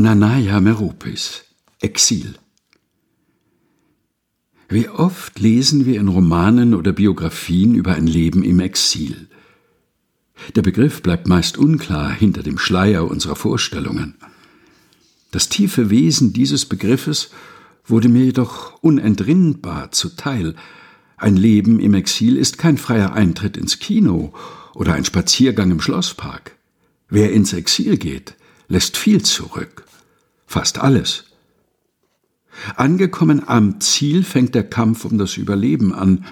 Nanaya Meropis Exil Wie oft lesen wir in Romanen oder Biografien über ein Leben im Exil. Der Begriff bleibt meist unklar hinter dem Schleier unserer Vorstellungen. Das tiefe Wesen dieses Begriffes wurde mir jedoch unentrinnbar zuteil. Ein Leben im Exil ist kein freier Eintritt ins Kino oder ein Spaziergang im Schlosspark. Wer ins Exil geht, lässt viel zurück fast alles. Angekommen am Ziel fängt der Kampf um das Überleben an.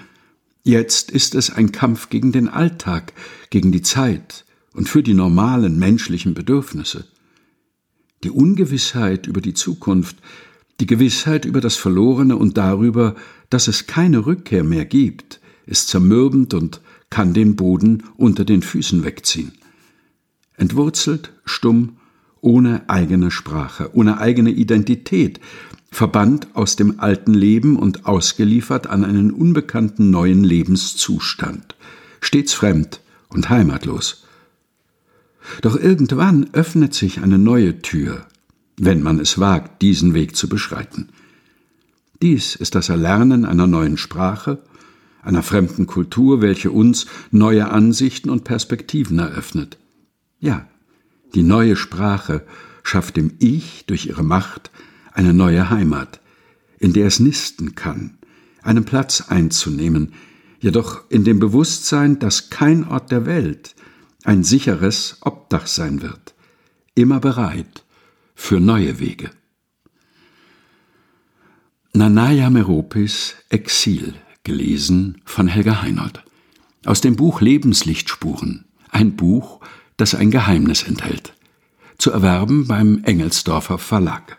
Jetzt ist es ein Kampf gegen den Alltag, gegen die Zeit und für die normalen menschlichen Bedürfnisse. Die Ungewissheit über die Zukunft, die Gewissheit über das Verlorene und darüber, dass es keine Rückkehr mehr gibt, ist zermürbend und kann den Boden unter den Füßen wegziehen. Entwurzelt, stumm ohne eigene Sprache, ohne eigene Identität, verbannt aus dem alten Leben und ausgeliefert an einen unbekannten neuen Lebenszustand, stets fremd und heimatlos. Doch irgendwann öffnet sich eine neue Tür, wenn man es wagt, diesen Weg zu beschreiten. Dies ist das Erlernen einer neuen Sprache, einer fremden Kultur, welche uns neue Ansichten und Perspektiven eröffnet. Ja, die neue Sprache schafft dem Ich durch ihre Macht eine neue Heimat, in der es nisten kann, einen Platz einzunehmen, jedoch in dem Bewusstsein, dass kein Ort der Welt ein sicheres Obdach sein wird, immer bereit für neue Wege. Nanaya Meropis Exil, gelesen von Helga Heinold. Aus dem Buch Lebenslichtspuren, ein Buch, das ein Geheimnis enthält. Zu erwerben beim Engelsdorfer Verlag.